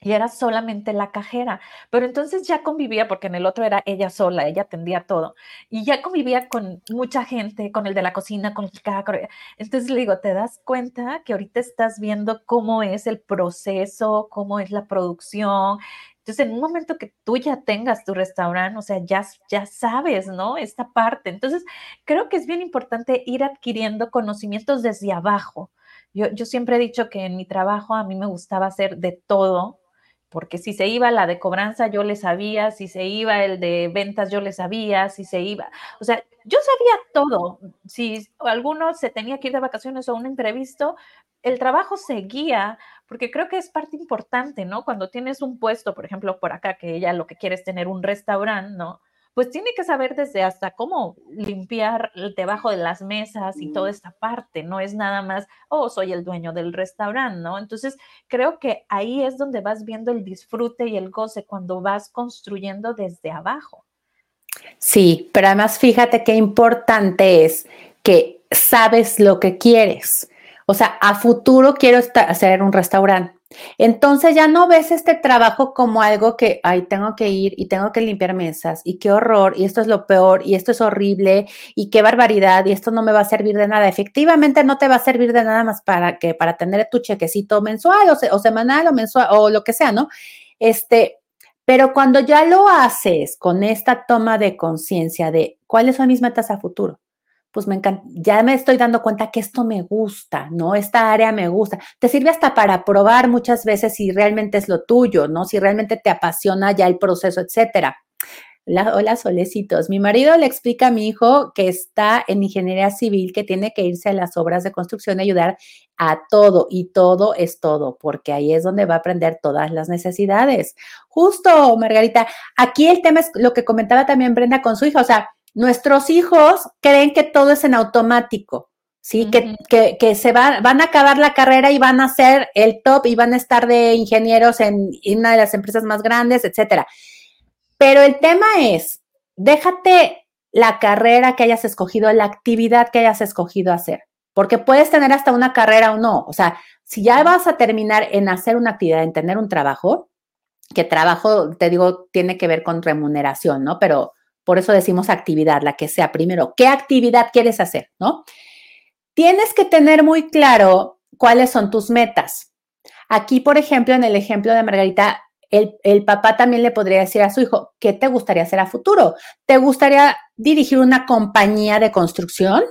y era solamente la cajera, pero entonces ya convivía, porque en el otro era ella sola, ella atendía todo, y ya convivía con mucha gente, con el de la cocina, con el carro. Entonces le digo, ¿te das cuenta que ahorita estás viendo cómo es el proceso, cómo es la producción, entonces, en un momento que tú ya tengas tu restaurante, o sea, ya, ya sabes, ¿no? Esta parte. Entonces, creo que es bien importante ir adquiriendo conocimientos desde abajo. Yo, yo siempre he dicho que en mi trabajo a mí me gustaba hacer de todo, porque si se iba la de cobranza, yo le sabía, si se iba el de ventas, yo le sabía, si se iba, o sea, yo sabía todo. Si alguno se tenía que ir de vacaciones o un imprevisto, el trabajo seguía, porque creo que es parte importante, ¿no? Cuando tienes un puesto, por ejemplo, por acá, que ella lo que quiere es tener un restaurante, ¿no? Pues tiene que saber desde hasta cómo limpiar debajo de las mesas y toda esta parte, no es nada más, oh, soy el dueño del restaurante, ¿no? Entonces, creo que ahí es donde vas viendo el disfrute y el goce cuando vas construyendo desde abajo. Sí, pero además fíjate qué importante es que sabes lo que quieres o sea, a futuro quiero hacer un restaurante. Entonces ya no ves este trabajo como algo que, ay, tengo que ir y tengo que limpiar mesas y qué horror y esto es lo peor y esto es horrible y qué barbaridad y esto no me va a servir de nada. Efectivamente no te va a servir de nada más para que, para tener tu chequecito mensual o, semanal o mensual o lo que sea, ¿no? Este, pero cuando ya lo haces con esta toma de conciencia de cuáles son mis metas a futuro, pues me encanta, ya me estoy dando cuenta que esto me gusta, ¿no? Esta área me gusta. Te sirve hasta para probar muchas veces si realmente es lo tuyo, ¿no? Si realmente te apasiona ya el proceso, etcétera. Hola, solecitos. Mi marido le explica a mi hijo que está en ingeniería civil, que tiene que irse a las obras de construcción y ayudar a todo, y todo es todo, porque ahí es donde va a aprender todas las necesidades. Justo, Margarita, aquí el tema es lo que comentaba también Brenda con su hija, o sea, nuestros hijos creen que todo es en automático. ¿sí? que, que, se va, van a acabar la carrera y van a ser el top y van a estar de ingenieros en, en una de las empresas más grandes, etcétera. Pero el tema es, déjate la carrera que hayas escogido, la actividad que hayas escogido hacer, porque puedes tener hasta una carrera o no. O sea, si ya vas a terminar en hacer una actividad, en tener un trabajo, que trabajo, te digo, tiene que ver con remuneración, ¿no? Pero por eso decimos actividad, la que sea primero. ¿Qué actividad quieres hacer, no? Tienes que tener muy claro cuáles son tus metas. Aquí, por ejemplo, en el ejemplo de Margarita, el, papá también le podría decir a su hijo, ¿qué te gustaría hacer a futuro? ¿Te gustaría dirigir una compañía de construcción?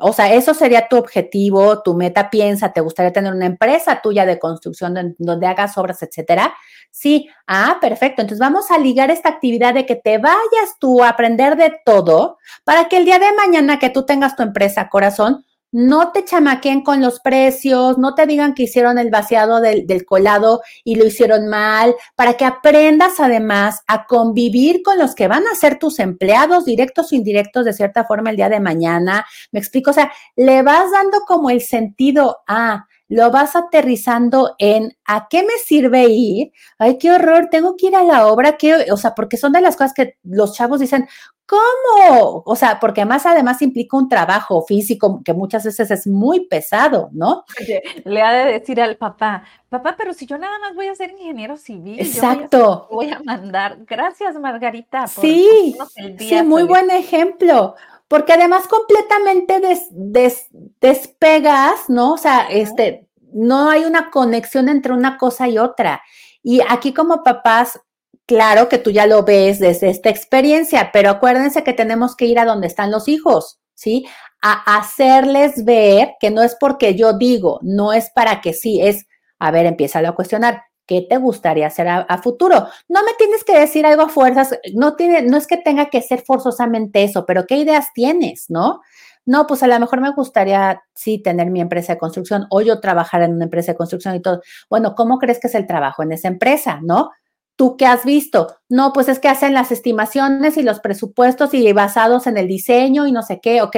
O sea, eso sería tu objetivo, tu meta, piensa, ¿te gustaría tener una empresa tuya de construcción donde, hagas obras, etcétera? Sí, ah, perfecto. Entonces vamos a ligar esta actividad de que te vayas tú a aprender de todo para que el día de mañana que tú tengas tu empresa, corazón, no te chamaquen con los precios, no te digan que hicieron el vaciado del, colado y lo hicieron mal, para que aprendas además a convivir con los que van a ser tus empleados directos o indirectos de cierta forma el día de mañana. Me explico, o sea, le vas dando como el sentido a, lo vas aterrizando en ¿a qué me sirve ir? Ay, qué horror, tengo que ir a la obra, que, o sea, porque son de las cosas que los chavos dicen, ¿cómo? O sea, porque más además implica un trabajo físico que muchas veces es muy pesado, ¿no? le ha de decir al papá, papá, pero si yo nada más voy a ser ingeniero civil, exacto. voy, a mandar. Gracias, Margarita. sí, sí, muy buen ejemplo porque además completamente despegas, ¿no? O sea, este, no hay una conexión entre una cosa y otra. Y aquí como papás, claro que tú ya lo ves desde esta experiencia, pero acuérdense que tenemos que ir a donde están los hijos, ¿sí? A hacerles ver que no es porque yo digo, no es para que sí, es, a ver, empieza a cuestionar. ¿Qué te gustaría hacer a, futuro? No me tienes que decir algo a fuerzas, no, tiene, no es que tenga que ser forzosamente eso, pero ¿qué ideas tienes, no? No, pues a lo mejor me gustaría, sí, tener mi empresa de construcción o yo trabajar en una empresa de construcción y todo. Bueno, ¿cómo crees que es el trabajo en esa empresa, no? ¿Tú qué has visto? No, pues es que hacen las estimaciones y los presupuestos y basados en el diseño y no sé qué, ok.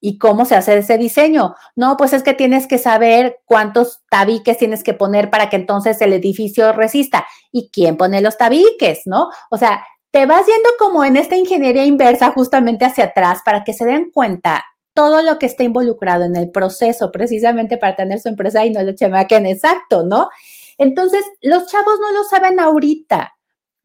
¿Y cómo se hace ese diseño? No, pues es que tienes que saber cuántos tabiques tienes que poner para que entonces el edificio resista. ¿Y quién pone los tabiques? ¿No? O sea, te vas yendo como en esta ingeniería inversa justamente hacia atrás para que se den cuenta todo lo que está involucrado en el proceso precisamente para tener su empresa y no lo chamaquen exacto, ¿no? Entonces, los chavos no lo saben ahorita.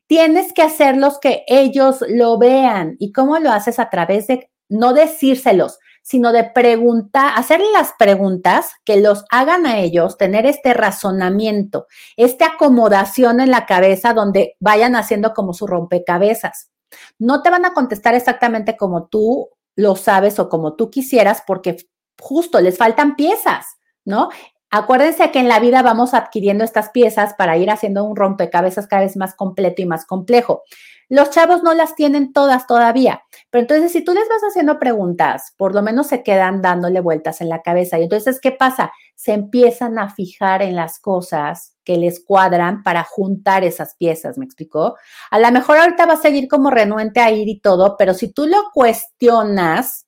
Tienes que hacerlos que ellos lo vean. ¿Y cómo lo haces? A través de no decírselos, sino de preguntar, hacerle las preguntas que los hagan a ellos tener este razonamiento, esta acomodación en la cabeza donde vayan haciendo como su rompecabezas. No te van a contestar exactamente como tú lo sabes o como tú quisieras porque justo les faltan piezas, ¿no? Acuérdense que en la vida vamos adquiriendo estas piezas para ir haciendo un rompecabezas cada vez más completo y más complejo. Los chavos no las tienen todas todavía, pero entonces si tú les vas haciendo preguntas, por lo menos se quedan dándole vueltas en la cabeza. Y entonces, ¿qué pasa? Se empiezan a fijar en las cosas que les cuadran para juntar esas piezas, ¿me explicó? A lo mejor ahorita va a seguir como renuente a ir y todo, pero si tú lo cuestionas,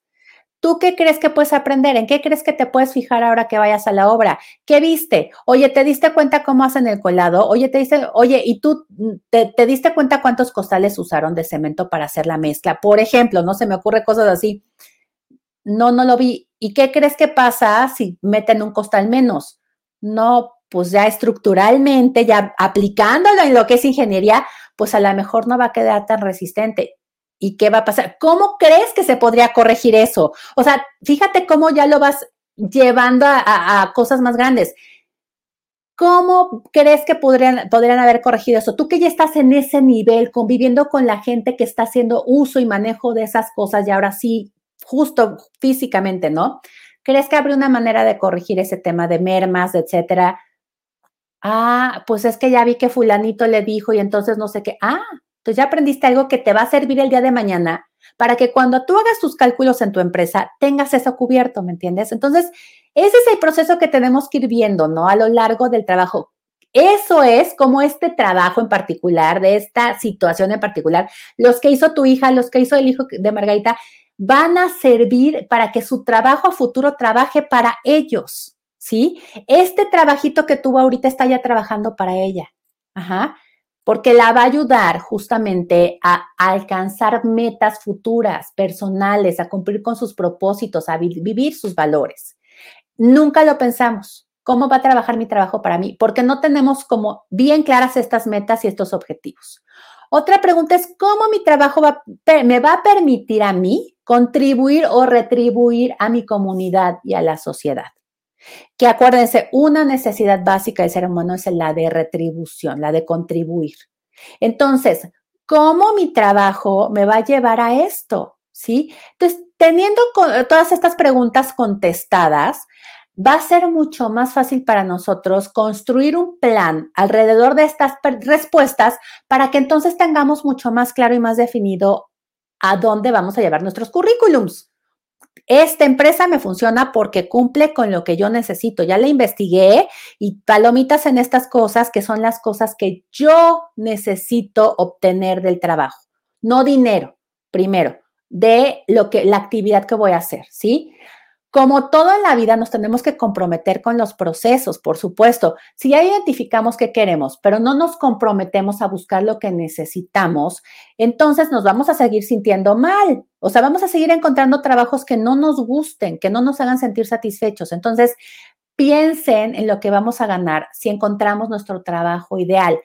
¿Tú qué crees que puedes aprender? ¿En qué crees que te puedes fijar ahora que vayas a la obra? ¿Qué viste? Oye, ¿te diste cuenta cómo hacen el colado? Oye, te dice, oye, ¿y tú mm, te, te, diste cuenta cuántos costales usaron de cemento para hacer la mezcla? Por ejemplo, no se me ocurre cosas así. No, no lo vi. ¿Y qué crees que pasa si meten un costal menos? No, pues ya estructuralmente, ya aplicándolo en lo que es ingeniería, pues a lo mejor no va a quedar tan resistente. ¿Y qué va a pasar? ¿Cómo crees que se podría corregir eso? O sea, fíjate cómo ya lo vas llevando a, cosas más grandes. ¿Cómo crees que podrían, podrían haber corregido eso? Tú que ya estás en ese nivel, conviviendo con la gente que está haciendo uso y manejo de esas cosas y ahora sí, justo físicamente, ¿no? ¿Crees que habría una manera de corregir ese tema de mermas, etcétera? Ah, pues es que ya vi que fulanito le dijo y entonces no sé qué. Ah, entonces ya aprendiste algo que te va a servir el día de mañana para que cuando tú hagas tus cálculos en tu empresa tengas eso cubierto, ¿me entiendes? Entonces, ese es el proceso que tenemos que ir viendo, ¿no? A lo largo del trabajo. Eso es como este trabajo en particular, de esta situación en particular, los que hizo tu hija, los que hizo el hijo de Margarita, van a servir para que su trabajo a futuro trabaje para ellos, ¿sí? Este trabajito que tuvo ahorita está ya trabajando para ella, ajá, porque la va a ayudar justamente a, alcanzar metas futuras, personales, a cumplir con sus propósitos, a vivir sus valores. Nunca lo pensamos. ¿Cómo va a trabajar mi trabajo para mí? Porque no tenemos como bien claras estas metas y estos objetivos. Otra pregunta es, ¿cómo mi trabajo me va a permitir a mí contribuir o retribuir a mi comunidad y a la sociedad? Que acuérdense, una necesidad básica del ser humano es la de retribución, la de contribuir. Entonces, ¿cómo mi trabajo me va a llevar a esto? ¿Sí? Entonces, teniendo todas estas preguntas contestadas, va a ser mucho más fácil para nosotros construir un plan alrededor de estas respuestas para que entonces tengamos mucho más claro y más definido a dónde vamos a llevar nuestros currículums. Esta empresa me funciona porque cumple con lo que yo necesito. Ya la investigué y palomitas en estas cosas que son las cosas que yo necesito obtener del trabajo. No dinero, primero, de lo que la actividad que voy a hacer, ¿sí? Como todo en la vida, nos tenemos que comprometer con los procesos, por supuesto. Si ya identificamos qué queremos, pero no nos comprometemos a buscar lo que necesitamos, entonces nos vamos a seguir sintiendo mal. O sea, vamos a seguir encontrando trabajos que no nos gusten, que no nos hagan sentir satisfechos. Entonces, piensen en lo que vamos a ganar si encontramos nuestro trabajo ideal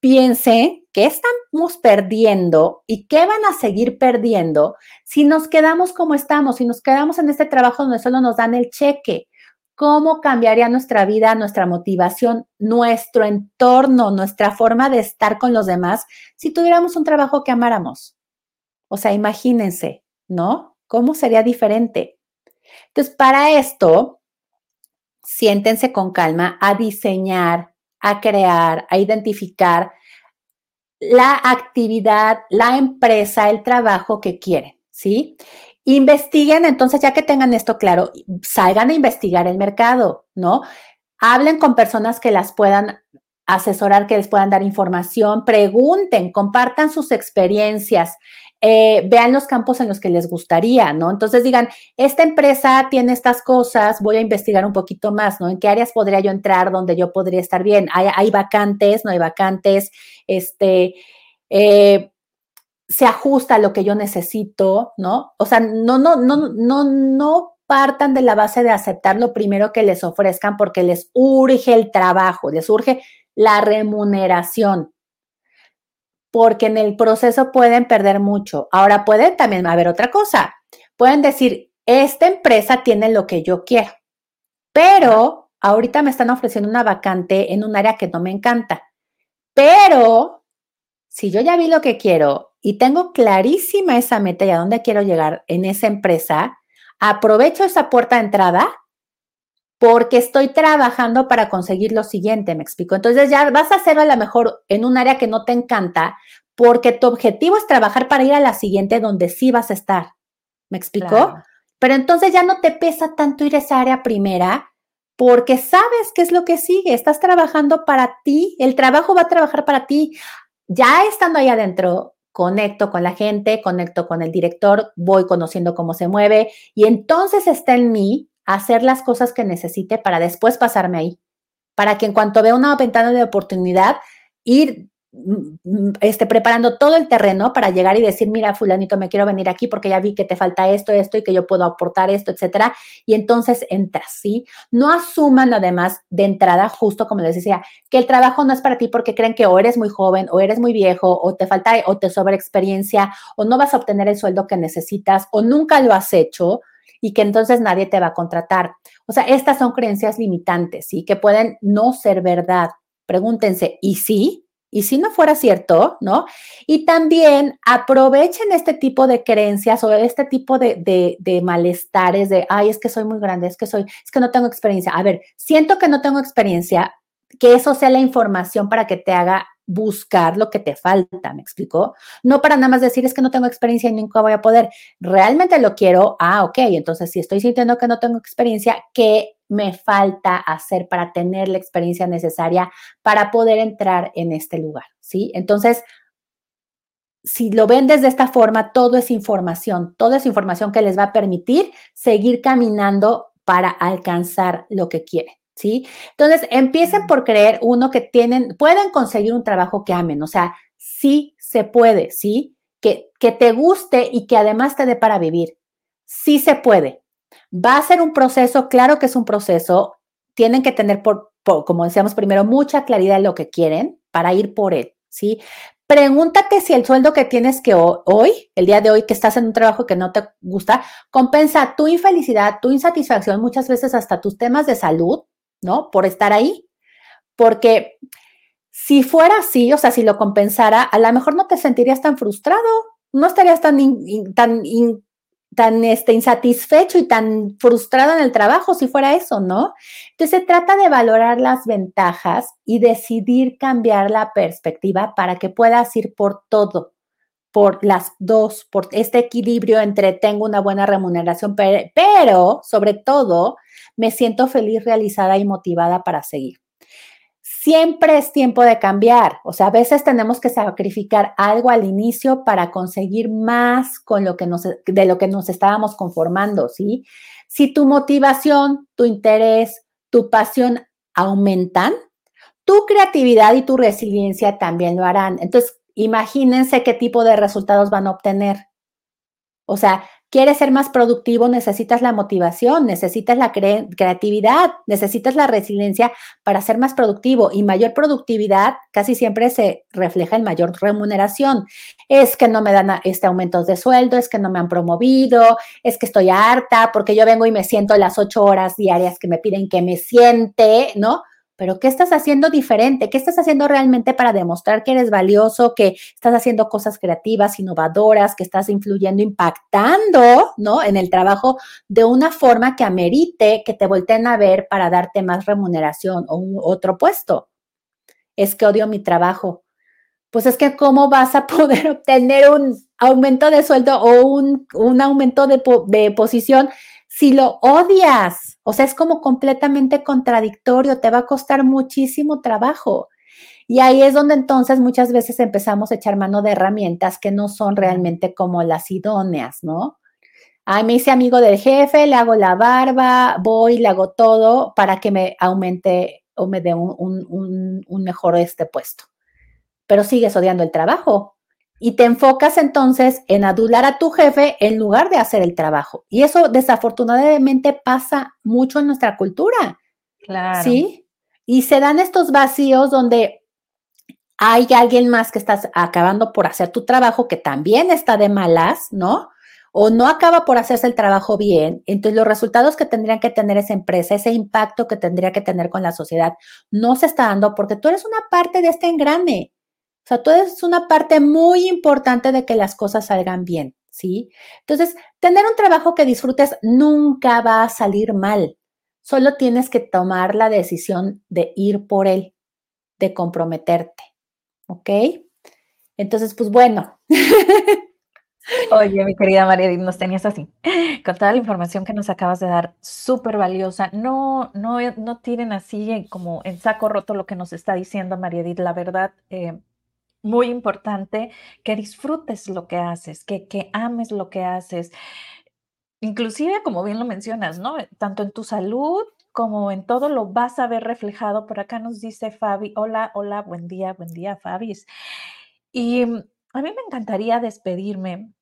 piense qué estamos perdiendo y qué van a seguir perdiendo si nos quedamos como estamos, si nos quedamos en este trabajo donde solo nos dan el cheque. ¿Cómo cambiaría nuestra vida, nuestra motivación, nuestro entorno, nuestra forma de estar con los demás si tuviéramos un trabajo que amáramos? O sea, imagínense, ¿no? ¿Cómo sería diferente? Entonces, para esto, siéntense con calma a diseñar a crear, a identificar la actividad, la empresa, el trabajo que quieren, ¿sí? Investiguen, entonces, ya que tengan esto claro, salgan a investigar el mercado, ¿no? Hablen con personas que las puedan asesorar, que les puedan dar información, pregunten, compartan sus experiencias, eh, vean los campos en los que les gustaría, ¿no? Entonces digan, esta empresa tiene estas cosas, voy a investigar un poquito más, ¿no? ¿En qué áreas podría yo entrar donde yo podría estar bien? ¿Hay, vacantes? ¿No hay vacantes? Este, eh, se ajusta a lo que yo necesito, ¿no? O sea, no, no, no, no, no partan de la base de aceptar lo primero que les ofrezcan porque les urge el trabajo, les urge la remuneración porque en el proceso pueden perder mucho. Ahora pueden también haber otra cosa. Pueden decir, esta empresa tiene lo que yo quiero, pero ahorita me están ofreciendo una vacante en un área que no me encanta. Pero si yo ya vi lo que quiero y tengo clarísima esa meta y a dónde quiero llegar en esa empresa, aprovecho esa puerta de entrada porque estoy trabajando para conseguir lo siguiente, me explico. Entonces ya vas a hacerlo a lo mejor en un área que no te encanta, porque tu objetivo es trabajar para ir a la siguiente donde sí vas a estar. ¿Me explico? Pero entonces ya no te pesa tanto ir a esa área primera porque sabes qué es lo que sigue. Estás trabajando para ti, el trabajo va a trabajar para ti. Ya estando ahí adentro, conecto con la gente, conecto con el director, voy conociendo cómo se mueve y entonces está en mí hacer las cosas que necesite para después pasarme ahí. Para que en cuanto vea una ventana de oportunidad, ir mm, mm, este, preparando todo el terreno para llegar y decir, mira, fulanito, me quiero venir aquí porque ya vi que te falta esto, esto y que yo puedo aportar esto, etcétera. Y entonces entras, ¿sí? No asuman además de entrada, justo como les decía, que el trabajo no es para ti porque creen que o eres muy joven o eres muy viejo o te falta o te sobra experiencia o no vas a obtener el sueldo que necesitas o nunca lo has hecho y que entonces nadie te va a contratar. O sea, estas son creencias limitantes, ¿sí? Que pueden no ser verdad. Pregúntense, ¿y sí? y si no fuera cierto, ¿no? Y también aprovechen este tipo de creencias o este tipo de, de, malestares de, ay, es que soy muy grande, es que soy, es que no tengo experiencia. A ver, siento que no tengo experiencia, que eso sea la información para que te haga buscar lo que te falta, ¿me explicó? No para nada más decir es que no tengo experiencia y nunca voy a poder. Realmente lo quiero, ah, ok, entonces si estoy sintiendo que no tengo experiencia, ¿qué me falta hacer para tener la experiencia necesaria para poder entrar en este lugar? ¿Sí? Entonces, si lo ven desde esta forma, todo es información, toda es información que les va a permitir seguir caminando para alcanzar lo que quieren. ¿Sí? Entonces, empiecen por creer, uno, que tienen, pueden conseguir un trabajo que amen, o sea, sí se puede, ¿sí? Que, que te guste y que además te dé para vivir. Sí se puede. Va a ser un proceso, claro que es un proceso. Tienen que tener, por, como decíamos primero, mucha claridad en lo que quieren para ir por él, ¿sí? Pregúntate si el sueldo que tienes que hoy, el día de hoy, que estás en un trabajo que no te gusta, compensa tu infelicidad, tu insatisfacción, muchas veces hasta tus temas de salud, ¿no? Por estar ahí. Porque si fuera así, o sea, si lo compensara, a lo mejor no te sentirías tan frustrado, no estarías tan, tan, tan este, insatisfecho y tan frustrado en el trabajo si fuera eso, ¿no? Entonces se trata de valorar las ventajas y decidir cambiar la perspectiva para que puedas ir por todo, por las dos, por este equilibrio entre tengo una buena remuneración, pero sobre todo me siento feliz, realizada y motivada para seguir. Siempre es tiempo de cambiar, o sea, a veces tenemos que sacrificar algo al inicio para conseguir más con lo que nos, de lo que nos estábamos conformando, ¿sí? Si tu motivación, tu interés, tu pasión aumentan, tu creatividad y tu resiliencia también lo harán. Entonces, imagínense qué tipo de resultados van a obtener. O sea, quieres ser más productivo, necesitas la motivación, necesitas la creatividad, necesitas la resiliencia para ser más productivo y mayor productividad casi siempre se refleja en mayor remuneración. Es que no me dan este aumento de sueldo, es que no me han promovido, es que estoy harta porque yo vengo y me siento las ocho horas diarias que me piden que me siente, ¿no? Pero ¿qué estás haciendo diferente? ¿Qué estás haciendo realmente para demostrar que eres valioso, que estás haciendo cosas creativas, innovadoras, que estás influyendo, impactando, ¿no? En el trabajo de una forma que amerite que te volteen a ver para darte más remuneración o un, otro puesto. Es que odio mi trabajo. Pues es que cómo vas a poder obtener un aumento de sueldo o un, aumento de, de posición si lo odias. O sea, es como completamente contradictorio, te va a costar muchísimo trabajo. Y ahí es donde entonces muchas veces empezamos a echar mano de herramientas que no son realmente como las idóneas, ¿no? Ay, me hice amigo del jefe, le hago la barba, voy, le hago todo para que me aumente o me dé un, un, un mejor este puesto. Pero sigues odiando el trabajo y te enfocas entonces en adular a tu jefe en lugar de hacer el trabajo. Y eso desafortunadamente pasa mucho en nuestra cultura. Claro. ¿Sí? Y se dan estos vacíos donde hay alguien más que estás acabando por hacer tu trabajo que también está de malas, ¿no? O no acaba por hacerse el trabajo bien. Entonces los resultados que tendrían que tener esa empresa, ese impacto que tendría que tener con la sociedad, no se está dando porque tú eres una parte de este engrane. O sea, tú eres una parte muy importante de que las cosas salgan bien, ¿sí? Entonces, tener un trabajo que disfrutes nunca va a salir mal. Solo tienes que tomar la decisión de ir por él, de comprometerte, ¿ok? Entonces, pues bueno. Oye, mi querida María, nos tenías así, con toda la información que nos acabas de dar, súper valiosa. No, no, no tiren así como en saco roto lo que nos está diciendo María Edith. La verdad, eh, muy importante que disfrutes lo que haces, que, que ames lo que haces. Inclusive, como bien lo mencionas, ¿no? Tanto en tu salud como en todo lo vas a ver reflejado. Por acá nos dice Fabi, hola, hola, buen día, buen día, Fabis. Y mm, a mí me encantaría despedirme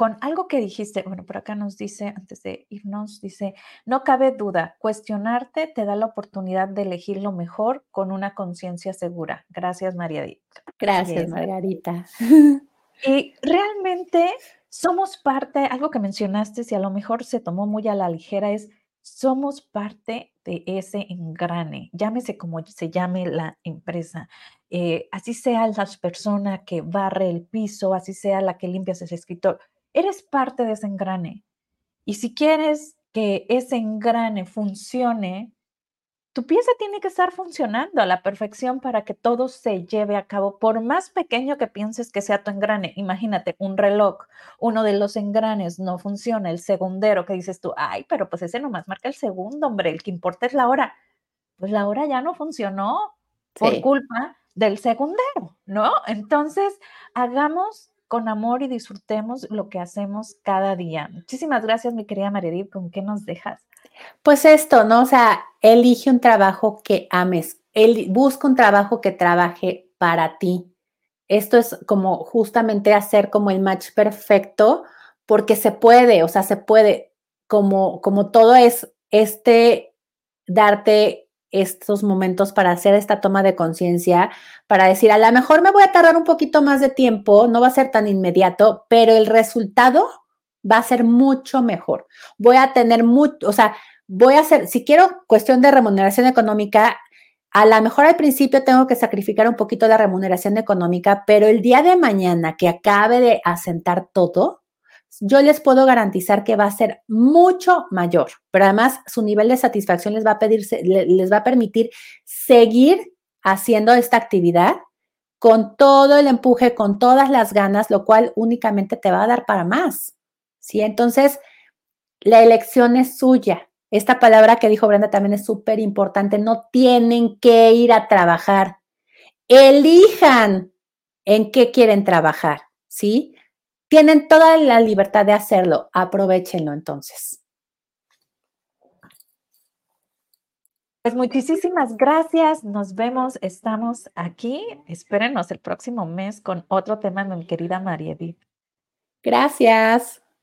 con algo que dijiste, bueno, por acá nos dice, antes de irnos, dice, no cabe duda, cuestionarte te da la oportunidad de elegir lo mejor con una conciencia segura. Gracias, María. Gracias, Margarita. Y realmente somos parte, algo que mencionaste, si a lo mejor se tomó muy a la ligera, es somos parte de ese engrane, llámese como se llame la empresa. eh, así sea la persona que barre el piso, así sea la que limpia ese escritor, eres parte de ese engrane. Y si quieres que ese engrane funcione, tu pieza tiene que estar funcionando a la perfección para que todo se lleve a cabo, por más pequeño que pienses que sea tu engrane. Imagínate un reloj, uno de los engranes no funciona, el segundero que dices tú, ay, pero pues ese nomás marca el segundo, hombre, el que importa es la hora. Pues la hora ya no funcionó por culpa del segundero, ¿no? Entonces, hagamos con amor y disfrutemos lo que hacemos cada día. Muchísimas gracias, mi querida Mariedip. ¿Con qué nos dejas? Pues esto, ¿no? O sea, elige un trabajo que ames, busca un trabajo que trabaje para ti. Esto es como justamente hacer como el match perfecto, porque se puede, o sea, se puede, como, como todo es este, darte estos momentos para hacer esta toma de conciencia, para decir, a lo mejor me voy a tardar un poquito más de tiempo, no va a ser tan inmediato, pero el resultado va a ser mucho mejor. Voy a tener mucho, o sea, voy a hacer, si quiero cuestión de remuneración económica, a lo mejor al principio tengo que sacrificar un poquito la remuneración económica, pero el día de mañana que acabe de asentar todo, yo les puedo garantizar que va a ser mucho mayor, pero además su nivel de satisfacción les va a pedirse, les va a permitir seguir haciendo esta actividad con todo el empuje, con todas las ganas, lo cual únicamente te va a dar para más. ¿sí? Entonces, la elección es suya. Esta palabra que dijo Brenda también es súper importante. No tienen que ir a trabajar. Elijan en qué quieren trabajar, ¿sí? Tienen toda la libertad de hacerlo. Aprovechenlo entonces. Pues muchísimas gracias. Nos vemos. Estamos aquí. Espérenos el próximo mes con otro tema, mi querida María Edith. Gracias.